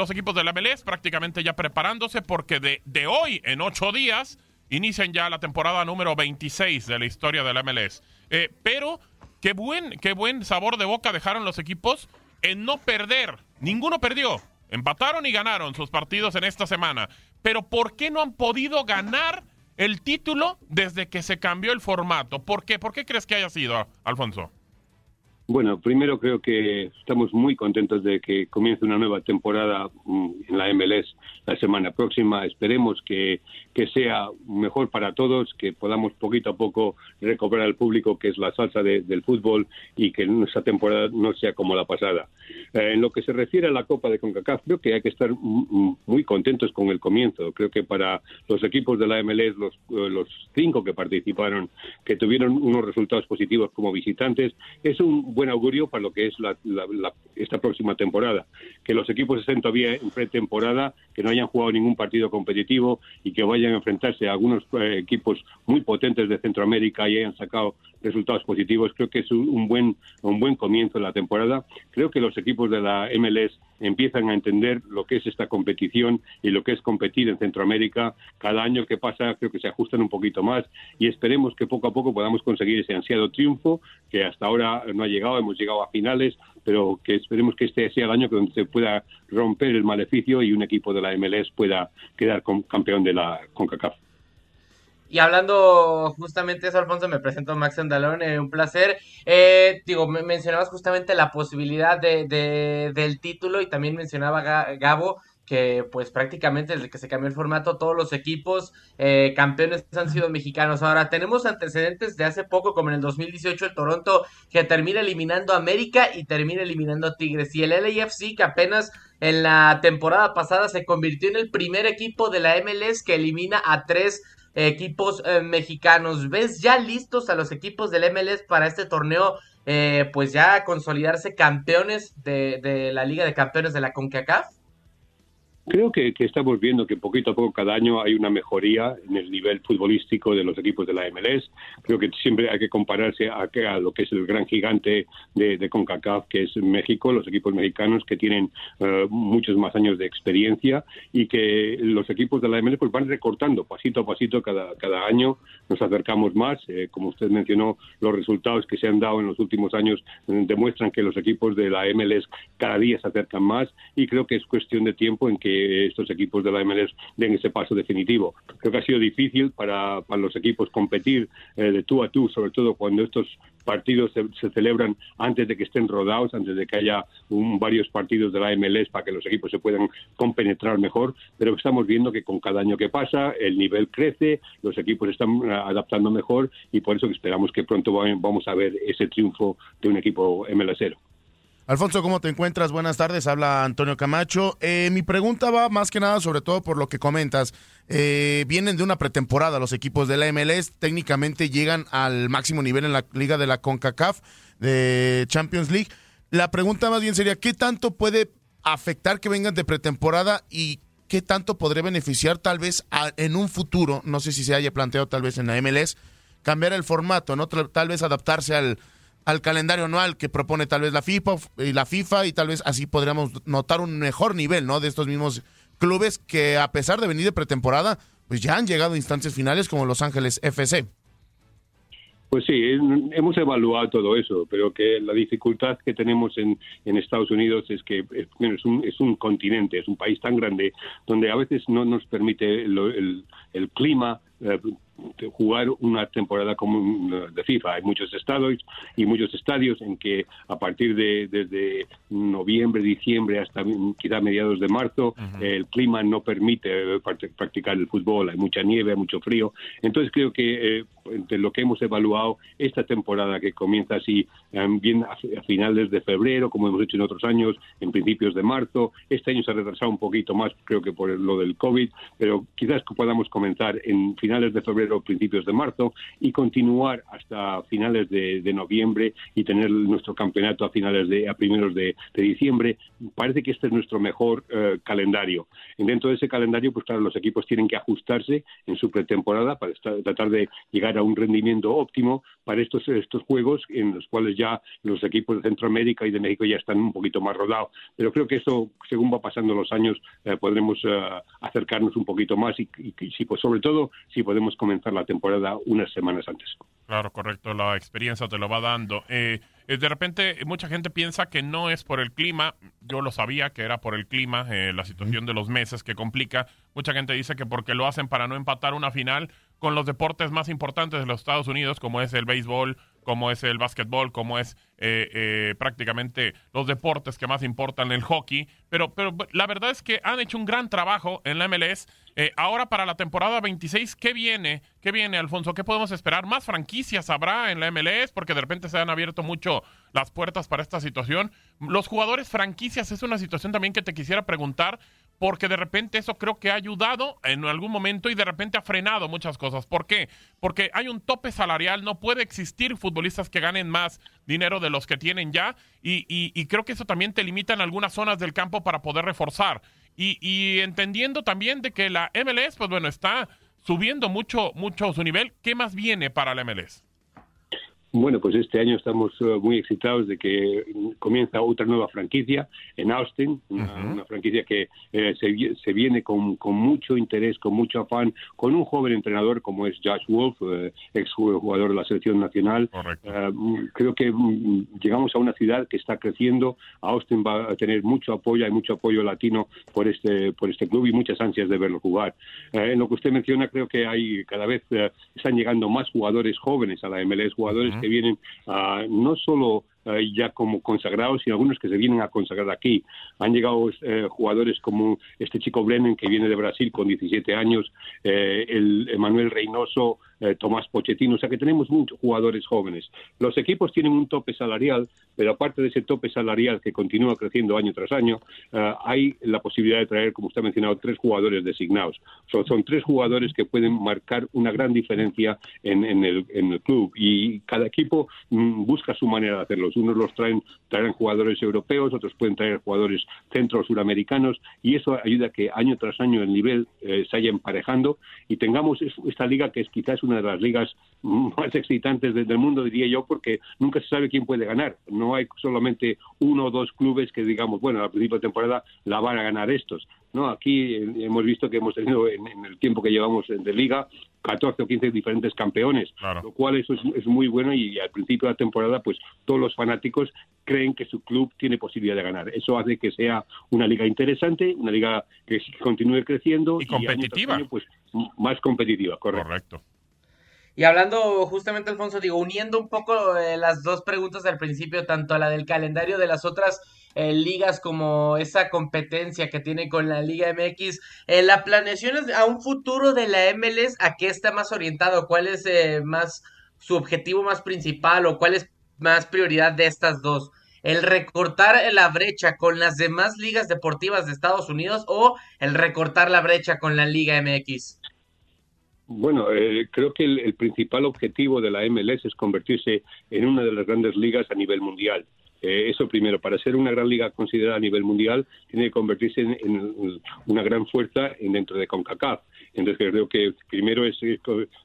los equipos de la MLS prácticamente ya preparándose porque de, de hoy en ocho días inician ya la temporada número 26 de la historia de la MLS. Eh, pero qué buen, qué buen sabor de boca dejaron los equipos en no perder. Ninguno perdió. Empataron y ganaron sus partidos en esta semana. Pero ¿por qué no han podido ganar el título desde que se cambió el formato? ¿Por qué? ¿Por qué crees que haya sido, Alfonso? Bueno, primero creo que estamos muy contentos de que comience una nueva temporada mm, en la MLS la semana próxima. Esperemos que, que sea mejor para todos, que podamos poquito a poco recobrar al público, que es la salsa del fútbol, y que nuestra temporada no sea como la pasada. Eh, en lo que se refiere a la Copa de CONCACAF, creo que hay que estar muy contentos con el comienzo. Creo que para los equipos de la MLS, los, eh, los cinco que participaron, que tuvieron unos resultados positivos como visitantes, es un buen augurio para lo que es la, esta próxima temporada. Que los equipos estén todavía en pretemporada, que no hayan jugado ningún partido competitivo y que vayan a enfrentarse a algunos eh, equipos muy potentes de Centroamérica y hayan sacado resultados positivos. Creo que es un buen, un buen comienzo de la temporada. Creo que los equipos de la MLS empiezan a entender lo que es esta competición y lo que es competir en Centroamérica. Cada año que pasa creo que se ajustan un poquito más y esperemos que poco a poco podamos conseguir ese ansiado triunfo que hasta ahora no ha llegado, hemos llegado a finales, pero que esperemos que este sea el año donde se pueda romper el maleficio y un equipo de la MLS pueda quedar campeón de la CONCACAF. Y hablando justamente eso, Alfonso, me presento Max Andalón, eh, un placer. Eh, digo, me mencionabas justamente la posibilidad de, del título y también mencionaba Gabo que pues prácticamente desde que se cambió el formato todos los equipos eh, campeones han sido mexicanos. Ahora tenemos antecedentes de hace poco como en el 2018 el Toronto que termina eliminando a América y termina eliminando a Tigres y el LAFC que apenas en la temporada pasada se convirtió en el primer equipo de la MLS que elimina a tres equipos eh, mexicanos. ¿Ves ya listos a los equipos del MLS para este torneo? Eh, pues ya consolidarse campeones de, de la Liga de Campeones de la CONCACAF? Creo que, estamos viendo que poquito a poco cada año hay una mejoría en el nivel futbolístico de los equipos de la MLS. Creo que siempre hay que compararse a, a lo que es el gran gigante de, CONCACAF, que es México, los equipos mexicanos que tienen eh, muchos más años de experiencia y que los equipos de la MLS pues van recortando pasito a pasito cada, cada año. Nos acercamos más. Eh, como usted mencionó, los resultados que se han dado en los últimos años eh, demuestran que los equipos de la MLS cada día se acercan más y creo que es cuestión de tiempo en que estos equipos de la MLS den ese paso definitivo. Creo que ha sido difícil para, los equipos competir eh, de tú a tú, sobre todo cuando estos partidos se, celebran antes de que estén rodados, antes de que haya varios partidos de la MLS para que los equipos se puedan compenetrar mejor, pero estamos viendo que con cada año que pasa el nivel crece, los equipos están eh, adaptando mejor y por eso esperamos que pronto vamos a ver ese triunfo de un equipo MLSero. Alfonso, ¿cómo te encuentras? Buenas tardes, habla Antonio Camacho. Eh, mi pregunta va más que nada sobre todo por lo que comentas. Eh, vienen de una pretemporada los equipos de la MLS, técnicamente llegan al máximo nivel en la liga de la CONCACAF, de Champions League. La pregunta más bien sería, ¿qué tanto puede afectar que vengan de pretemporada y qué tanto podría beneficiar tal vez en un futuro, no sé si se haya planteado tal vez en la MLS, cambiar el formato, ¿no? Tal vez adaptarse al al calendario anual que propone tal vez la FIFA y la FIFA y tal vez así podríamos notar un mejor nivel, ¿no? De estos mismos clubes que a pesar de venir de pretemporada, pues ya han llegado a instancias finales como Los Ángeles FC. Pues sí, hemos evaluado todo eso, pero que la dificultad que tenemos en, en Estados Unidos es que es, un, es un continente, es un país tan grande donde a veces no nos permite el, el clima eh, jugar una temporada como de FIFA. Hay muchos estados y muchos estadios en que a partir de desde noviembre, diciembre hasta quizá mediados de marzo el clima no permite practicar el fútbol. Hay mucha nieve, mucho frío. Entonces creo que eh, entre lo que hemos evaluado esta temporada que comienza así em, bien a, finales de febrero, como hemos hecho en otros años, en principios de marzo. Este año se ha retrasado un poquito más, creo que por lo del COVID, pero quizás podamos comenzar en finales finales de febrero principios de marzo y continuar hasta finales de, noviembre y tener nuestro campeonato a finales de a primeros de, diciembre. Parece que este es nuestro mejor eh, calendario. Y dentro de ese calendario, pues claro, los equipos tienen que ajustarse en su pretemporada para tratar de llegar a un rendimiento óptimo para estos, estos juegos en los cuales ya los equipos de Centroamérica y de México ya están un poquito más rodados. Pero creo que eso, según va pasando los años, eh, podremos eh, acercarnos un poquito más y, si, pues, sobre todo si podemos comenzar la temporada unas semanas antes. Claro, correcto. La experiencia te lo va dando. Eh, de repente, mucha gente piensa que no es por el clima. Yo lo sabía que era por el clima, la situación de los meses que complica. Mucha gente dice que porque lo hacen para no empatar una final con los deportes más importantes de los Estados Unidos, como es el béisbol, como es el básquetbol, como es eh, eh, prácticamente los deportes que más importan, el hockey. Pero, pero la verdad es que han hecho un gran trabajo en la MLS. Eh, ahora para la temporada 26, ¿qué viene? ¿Qué viene, Alfonso? ¿Qué podemos esperar? ¿Más franquicias habrá en la MLS? Porque de repente se han abierto mucho las puertas para esta situación. Los jugadores franquicias es una situación también que te quisiera preguntar porque de repente eso creo que ha ayudado en algún momento y de repente ha frenado muchas cosas. ¿Por qué? Porque hay un tope salarial, no puede existir futbolistas que ganen más dinero de los que tienen ya y, creo que eso también te limita en algunas zonas del campo para poder reforzar. Y, y entendiendo también de que la MLS, pues bueno, está subiendo mucho, mucho su nivel, ¿qué más viene para la MLS? Bueno, pues este año estamos eh, muy excitados de que comienza otra nueva franquicia en Austin, una, franquicia que eh, se, viene con, mucho interés, con mucho afán, con un joven entrenador como es Josh Wolf, eh, ex jugador de la selección nacional. creo que mm, llegamos a una ciudad que está creciendo. Austin va a tener mucho apoyo, hay mucho apoyo latino por este por este club y muchas ansias de verlo jugar. en lo que usted menciona, creo que hay cada vez están llegando más jugadores jóvenes a la MLS, jugadores que vienen uh, no solo Eh, ya como consagrados y algunos que se vienen a consagrar aquí. Han llegado eh, jugadores como este chico Brennan que viene de Brasil con 17 años, eh, el Emanuel Reynoso, Tomás Pochettino, o sea que tenemos muchos jugadores jóvenes. Los equipos tienen un tope salarial, pero aparte de ese tope salarial que continúa creciendo año tras año, hay la posibilidad de traer, como usted ha mencionado, tres jugadores designados. son tres jugadores que pueden marcar una gran diferencia en, el, en el club y cada equipo mm, busca su manera de hacerlo unos los traen, traerán jugadores europeos, otros pueden traer jugadores centro suramericanos y eso ayuda a que año tras año el nivel eh, se vaya emparejando y tengamos esta liga que es quizás una de las ligas más excitantes del mundo, diría yo, porque nunca se sabe quién puede ganar. No hay solamente uno o dos clubes que digamos, bueno, al principio de temporada la van a ganar estos. No, aquí eh, hemos visto que hemos tenido en, el tiempo que llevamos de liga 14 o 15 diferentes campeones, lo cual eso es, muy bueno y al principio de la temporada pues todos los fanáticos creen que su club tiene posibilidad de ganar. Eso hace que sea una liga interesante, una liga que continúe creciendo y competitiva. pues más competitiva, correcto. correcto. Y hablando justamente, Alfonso, digo, uniendo un poco eh, las dos preguntas al principio, tanto la del calendario de las otras eh, ligas como esa competencia que tiene con la Liga MX, eh, la planeación a un futuro de la MLS, ¿a qué está más orientado? ¿Cuál es más su objetivo más principal o cuál es más prioridad de estas dos? el recortar la brecha con las demás ligas deportivas de Estados Unidos o el recortar la brecha con la Liga MX? Bueno, eh, creo que el, principal objetivo de la MLS es convertirse en una de las grandes ligas a nivel mundial. Eh, eso primero, para ser una gran liga considerada a nivel mundial, tiene que convertirse en, una gran fuerza dentro de CONCACAF. Entonces creo que primero es, eh,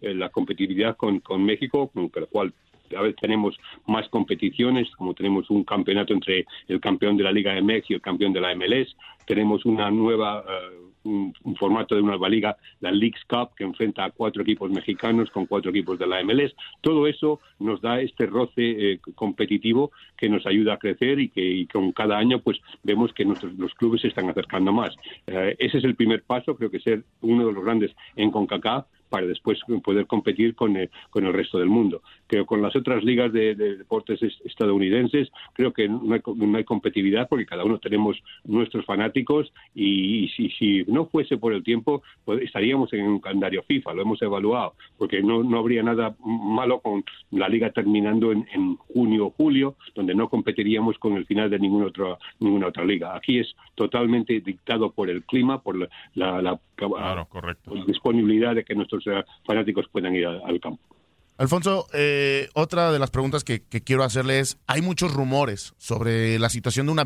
la competitividad con, con México, con el cual a veces tenemos más competiciones, como tenemos un campeonato entre el campeón de la Liga MX y el campeón de la MLS, tenemos una nueva un, formato de una nueva liga, la Leagues Cup, que enfrenta a cuatro equipos mexicanos con cuatro equipos de la MLS. Todo eso nos da este roce eh, competitivo que nos ayuda a crecer y que con cada año pues vemos que nuestros, los clubes se están acercando más. Eh, ese es el primer paso, creo que ser uno de los grandes en CONCACAF para después poder competir con el, con el resto del mundo. Creo que con las otras ligas de, deportes estadounidenses creo que no hay, no hay, competitividad porque cada uno tenemos nuestros fanáticos y, si, si, no fuese por el tiempo pues estaríamos en un calendario FIFA, lo hemos evaluado, porque no, no habría nada malo con la liga terminando en, en junio o julio, donde no competiríamos con el final de ninguna otra, ninguna otra liga. Aquí es totalmente dictado por el clima, por la, la, claro, disponibilidad de que nuestros nuestros fanáticos puedan ir al campo. Alfonso, eh, otra de las preguntas que, quiero hacerle es, hay muchos rumores sobre la situación de una,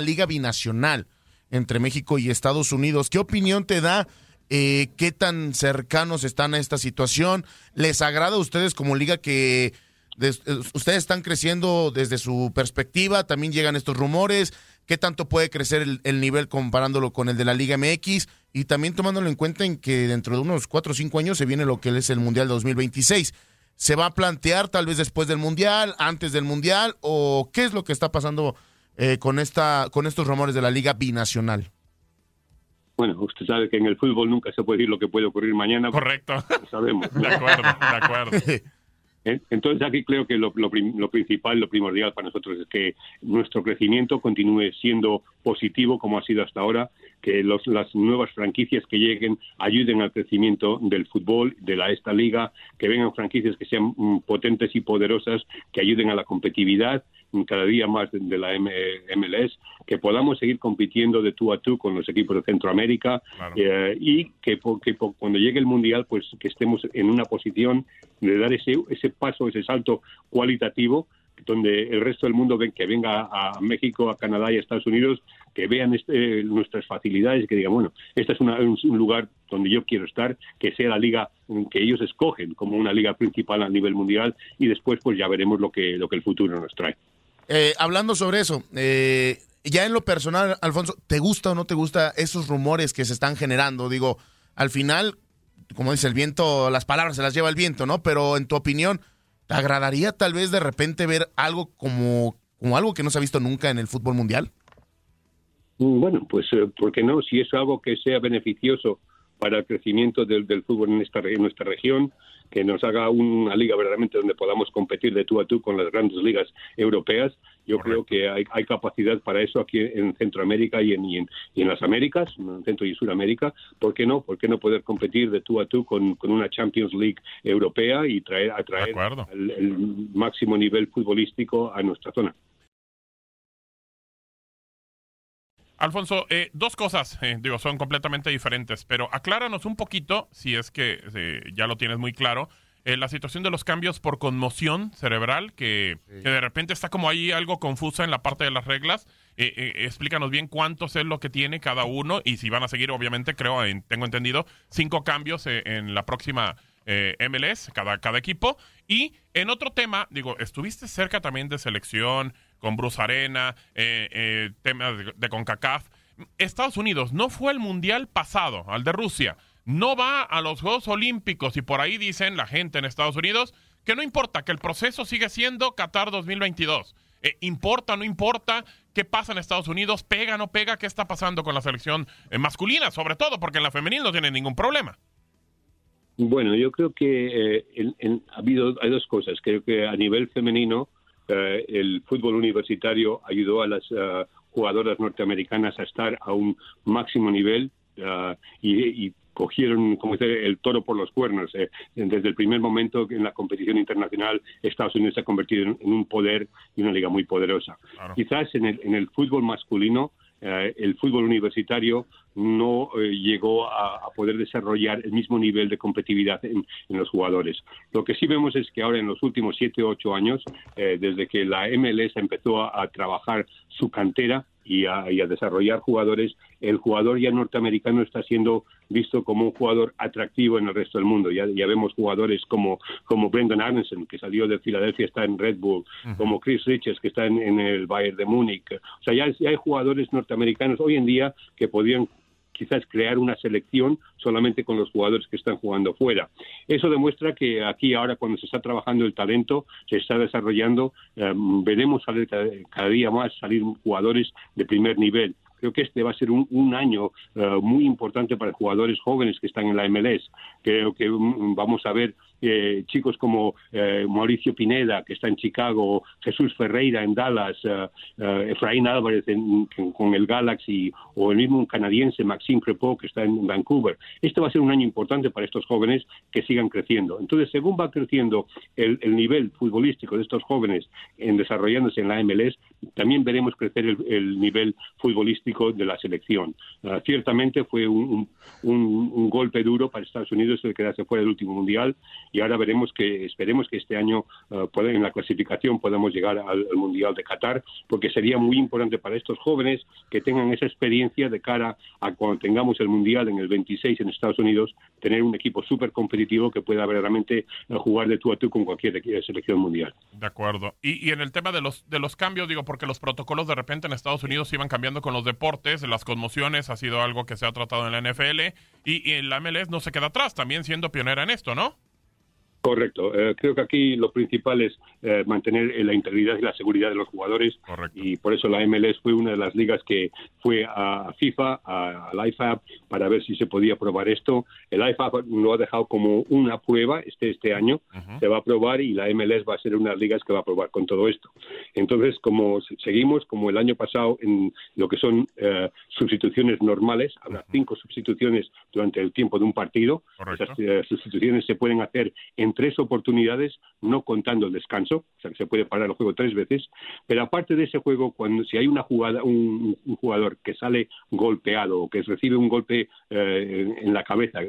liga binacional entre México y Estados Unidos. ¿Qué opinión te da? Eh, ¿Qué tan cercanos están a esta situación? ¿Les agrada a ustedes como liga que eh, ustedes están creciendo desde su perspectiva? ¿También llegan estos rumores? ¿Qué tanto puede crecer el, el nivel comparándolo con el de la Liga MX? Y también tomándolo en cuenta en que dentro de unos cuatro o cinco años se viene lo que es el Mundial 2026 se va a plantear tal vez después del Mundial, antes del Mundial, o qué es lo que está pasando eh, con, esta, con estos rumores de la Liga Binacional? Bueno, usted sabe que en el fútbol nunca se puede decir lo que puede ocurrir mañana. Correcto. Lo sabemos. De acuerdo, de acuerdo. ¿Eh? Entonces aquí creo que lo, lo, principal, lo primordial para nosotros es que nuestro crecimiento continúe siendo positivo como ha sido hasta ahora, que los, las nuevas franquicias que lleguen ayuden al crecimiento del fútbol, de la, esta liga, que vengan franquicias que sean mm, potentes y poderosas, que ayuden a la competitividad cada día más de, la MLS, que podamos seguir compitiendo de tú a tú con los equipos de Centroamérica eh, y que, cuando llegue el Mundial, pues que estemos en una posición de dar ese, ese paso, ese salto cualitativo donde el resto del mundo ven que venga a México, a Canadá y a Estados Unidos, que vean este, nuestras facilidades y que digan, bueno, este es un lugar donde yo quiero estar, que sea la liga que ellos escogen como una liga principal a nivel mundial y después pues ya veremos lo que, lo que el futuro nos trae. Eh, hablando sobre eso, eh, ya en lo personal, Alfonso, ¿te gusta o no te gusta esos rumores que se están generando? Digo, al final, como dice el viento, las palabras se las lleva el viento, ¿no? Pero en tu opinión, ¿te agradaría tal vez de repente ver algo como, como algo que no se ha visto nunca en el fútbol mundial? Mm, bueno, pues, eh, ¿por qué no? Si es algo que sea beneficioso para el crecimiento del, fútbol en, esta, en nuestra región, que nos haga una liga verdaderamente donde podamos competir de tú a tú con las grandes ligas europeas. Yo creo que hay, capacidad para eso aquí en Centroamérica y en, y en, las Américas, en Centro y Suramérica. ¿Por qué no? ¿Por qué no poder competir de tú a tú con, una Champions League europea y traer, atraer el máximo nivel futbolístico a nuestra zona? Alfonso, eh, dos cosas, eh, digo, son completamente diferentes, pero acláranos un poquito, si es que eh, ya lo tienes muy claro, la situación de los cambios por conmoción cerebral, que, de repente está como ahí algo confusa en la parte de las reglas. explícanos bien cuántos es lo que tiene cada uno y si van a seguir, obviamente, creo, tengo entendido, cinco cambios en la próxima MLS, cada, cada equipo. Y en otro tema, digo, estuviste cerca también de selección, con Bruce Arena, eh, eh, temas de, CONCACAF. Estados Unidos no fue el mundial pasado, al de Rusia. No va a los Juegos Olímpicos y por ahí dicen la gente en Estados Unidos que no importa, que el proceso sigue siendo Qatar 2022. Eh, importa, no importa, qué pasa en Estados Unidos, pega, no pega, qué está pasando con la selección masculina, sobre todo, porque en la femenil no tiene ningún problema. Bueno, yo creo que ha habido hay dos cosas. Creo que a nivel femenino eh, el fútbol universitario ayudó a las eh, jugadoras norteamericanas a estar a un máximo nivel eh, y, cogieron como dice, el toro por los cuernos. desde el primer momento en la competición internacional, Estados Unidos se ha convertido en, un poder y una liga muy poderosa. Quizás en el, en el fútbol masculino eh, el fútbol universitario no eh, llegó a, poder desarrollar el mismo nivel de competitividad en, los jugadores. Lo que sí vemos es que ahora en los últimos siete o ocho años, eh, desde que la MLS empezó a trabajar su cantera, y a, desarrollar jugadores, el jugador ya norteamericano está siendo visto como un jugador atractivo en el resto del mundo. Ya, ya vemos jugadores como, como Brendan Arneson, que salió de Filadelfia, está en Red Bull, como Chris Richards, que está en, el Bayern de Múnich. O sea, ya, ya hay jugadores norteamericanos hoy en día que podrían quizás crear una selección solamente con los jugadores que están jugando fuera. Eso demuestra que aquí ahora cuando se está trabajando el talento, se está desarrollando, eh, veremos salir cada, día más salir jugadores de primer nivel creo que este va a ser un, año eh, muy importante para jugadores jóvenes que están en la MLS. Creo que mm, vamos a ver eh, chicos como eh, Mauricio Pineda, que está en Chicago, Jesús Ferreira en Dallas, Efraín Álvarez con el Galaxy, o el mismo canadiense Maxime Crepeau, que está en Vancouver. Este va a ser un año importante para estos jóvenes que sigan creciendo. Entonces, según va creciendo el, nivel futbolístico de estos jóvenes en desarrollándose en la MLS, también veremos crecer el nivel futbolístico de la selección. Ah, ciertamente fue un, un, golpe duro para Estados Unidos el quedarse fuera del último mundial y ahora veremos que esperemos que este año uh, en la clasificación podamos llegar al, mundial de Qatar porque sería muy importante para estos jóvenes que tengan esa experiencia de cara a cuando tengamos el mundial en el 26 en Estados Unidos tener un equipo súper competitivo que pueda verdaderamente uh, jugar de tú a tú con cualquier selección mundial. De acuerdo. Y, y en el tema de los de los cambios digo porque los protocolos de repente en Estados Unidos iban cambiando con los deportes, las conmociones ha sido algo que se ha tratado en la NFL y, y la MLS no se queda atrás, también siendo pionera en esto, ¿no? Correcto. Eh, creo que aquí lo principal es eh, mantener la integridad y la seguridad de los jugadores. Y por eso la MLS fue una de las ligas que fue a FIFA, al IFAB, para ver si se podía probar esto. El IFAB lo ha dejado como una prueba este, este año. Se va a probar y la MLS va a ser una de las ligas que va a probar con todo esto. Entonces, como seguimos, como el año pasado, en lo que son eh, sustituciones normales, habrá cinco sustituciones durante el tiempo de un partido. Esas sustituciones se pueden hacer en tres oportunidades, no contando el descanso, o sea que se puede parar el juego tres veces, pero aparte de ese juego, cuando si hay una jugada, un, jugador que sale golpeado o que recibe un golpe eh, en la cabeza,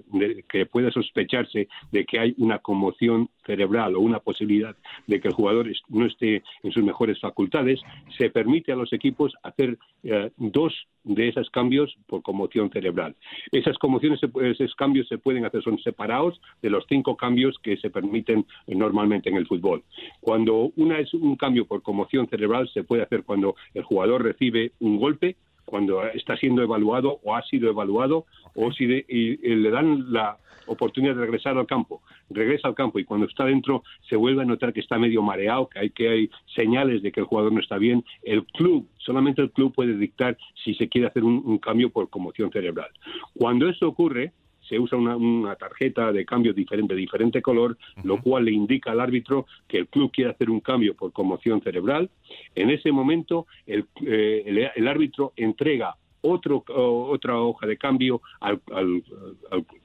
que puede sospecharse de que hay una conmoción cerebral o una posibilidad de que el jugador no esté en sus mejores facultades, se permite a los equipos hacer eh, dos de esos cambios por conmoción cerebral. Esas conmociones, esos cambios se pueden hacer, son separados de los cinco cambios que se permiten normalmente en el fútbol. Cuando una es un cambio por conmoción cerebral, se puede hacer cuando el jugador recibe un golpe, cuando está siendo evaluado o ha sido evaluado, o si le dan la oportunidad de regresar al campo, regresa al campo y cuando está dentro se vuelve a notar que está medio mareado, que hay que hay señales de que el jugador no está bien, el club, solamente el club puede dictar si se quiere hacer un cambio por conmoción cerebral. Cuando eso ocurre, se usa una, tarjeta de cambio diferente, de diferente color, lo cual le indica al árbitro que el club quiere hacer un cambio por conmoción cerebral. En ese momento, el, eh, el, árbitro entrega otro, otra hoja de cambio al,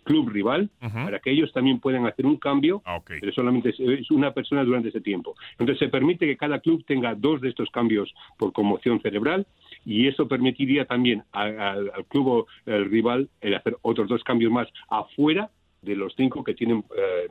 club rival para que ellos también puedan hacer un cambio, ah, pero solamente es una persona durante ese tiempo. Entonces se permite que cada club tenga dos de estos cambios por conmoción cerebral y eso permitiría también al club el rival el hacer otros dos cambios más afuera de los cinco que tienen eh,